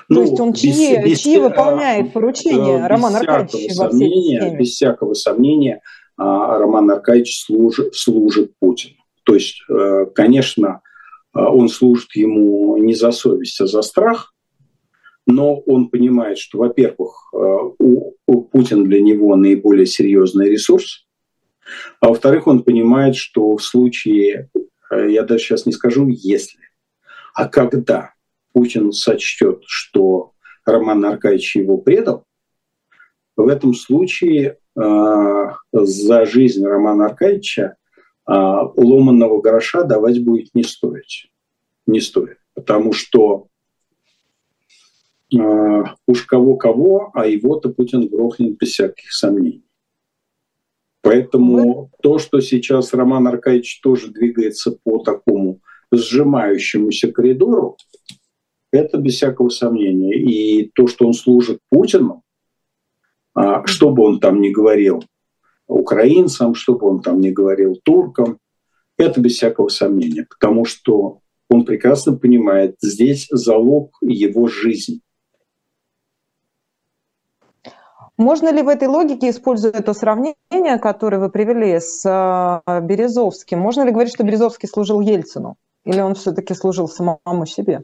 Ну, То есть он без, чьи, без, чьи выполняет поручения без Роман Аркадьевич во всей Без всякого сомнения а, Роман Аркадьевич служит, служит Путину. То есть, э, конечно, он служит ему не за совесть, а за страх, но он понимает, что, во-первых, э, у, у Путин для него наиболее серьезный ресурс, а во-вторых, он понимает, что в случае, э, я даже сейчас не скажу если, а когда Путин сочтет, что Роман Аркадьевич его предал, в этом случае э, за жизнь Романа Аркадьевича э, ломанного гроша давать будет не стоить. Не стоит. Потому что э, уж кого-кого, а его-то Путин грохнет без всяких сомнений. Поэтому то, что сейчас Роман Аркадьевич тоже двигается по такому сжимающемуся коридору, это без всякого сомнения. И то, что он служит Путину, а, что бы он там ни говорил украинцам, что бы он там ни говорил туркам, это без всякого сомнения, потому что он прекрасно понимает, здесь залог его жизни. Можно ли в этой логике, используя то сравнение, которое вы привели с э, Березовским, можно ли говорить, что Березовский служил Ельцину? Или он все-таки служил самому себе?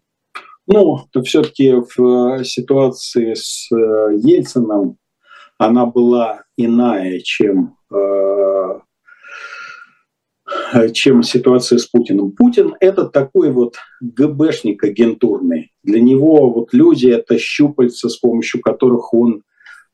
Ну, все-таки в э, ситуации с э, Ельцином она была иная, чем, чем ситуация с Путиным. Путин – это такой вот ГБшник агентурный. Для него вот люди – это щупальца, с помощью которых он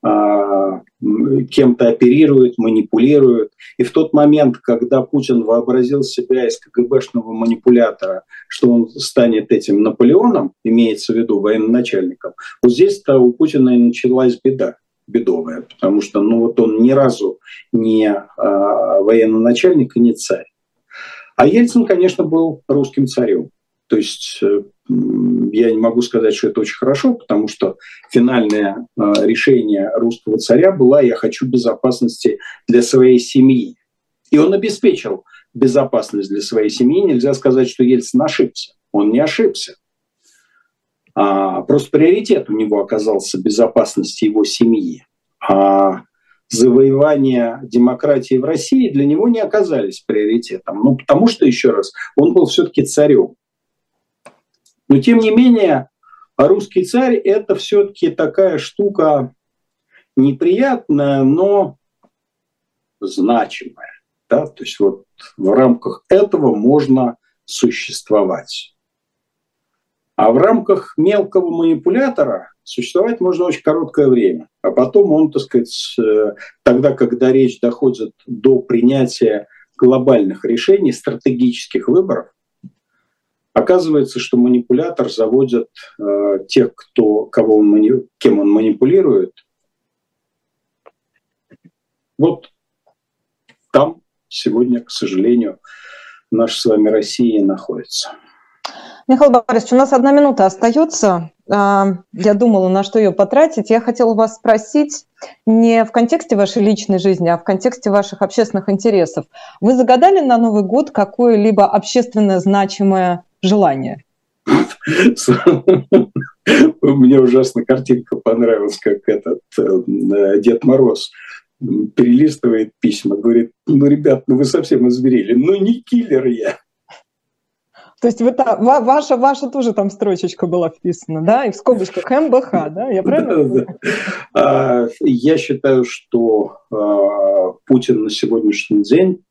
кем-то оперирует, манипулирует. И в тот момент, когда Путин вообразил себя из КГБшного манипулятора, что он станет этим Наполеоном, имеется в виду военачальником, вот здесь-то у Путина и началась беда бедовая, потому что ну вот он ни разу не а, военный начальник и не царь. А Ельцин, конечно, был русским царем. То есть э, я не могу сказать, что это очень хорошо, потому что финальное э, решение русского царя было «я хочу безопасности для своей семьи». И он обеспечил безопасность для своей семьи. Нельзя сказать, что Ельцин ошибся. Он не ошибся. А, просто приоритет у него оказался безопасности его семьи. А завоевания демократии в России для него не оказались приоритетом. Ну, потому что, еще раз, он был все-таки царем. Но тем не менее, русский царь это все-таки такая штука неприятная, но значимая. Да? То есть вот в рамках этого можно существовать. А в рамках мелкого манипулятора существовать можно очень короткое время. А потом он, так сказать, э, тогда, когда речь доходит до принятия глобальных решений, стратегических выборов, Оказывается, что манипулятор заводит э, тех, кто, кого он мани... кем он манипулирует. Вот там сегодня, к сожалению, наша с вами Россия находится. Михаил Борисович, у нас одна минута остается. А, я думала, на что ее потратить. Я хотела вас спросить не в контексте вашей личной жизни, а в контексте ваших общественных интересов. Вы загадали на Новый год какое-либо общественно значимое желание. Мне ужасно картинка понравилась, как этот э, Дед Мороз перелистывает письма, говорит, ну, ребят, ну вы совсем озверели, ну не киллер я. То есть вы та, ваша, ваша тоже там строчечка была вписана, да, и в скобочках МБХ, да? Я правильно? Да, да. А, я считаю, что а, Путин на сегодняшний день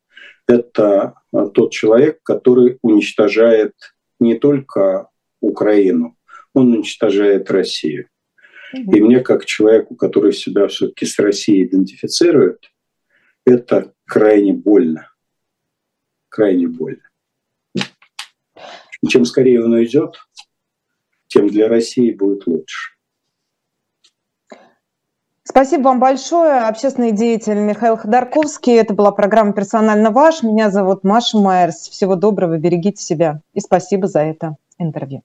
это а, тот человек, который уничтожает не только Украину, он уничтожает Россию. И мне, как человеку, который себя все-таки с Россией идентифицирует, это крайне больно. Крайне больно. И чем скорее он уйдет, тем для России будет лучше. Спасибо вам большое. Общественный деятель Михаил Ходорковский. Это была программа «Персонально ваш». Меня зовут Маша Майерс. Всего доброго, берегите себя. И спасибо за это интервью.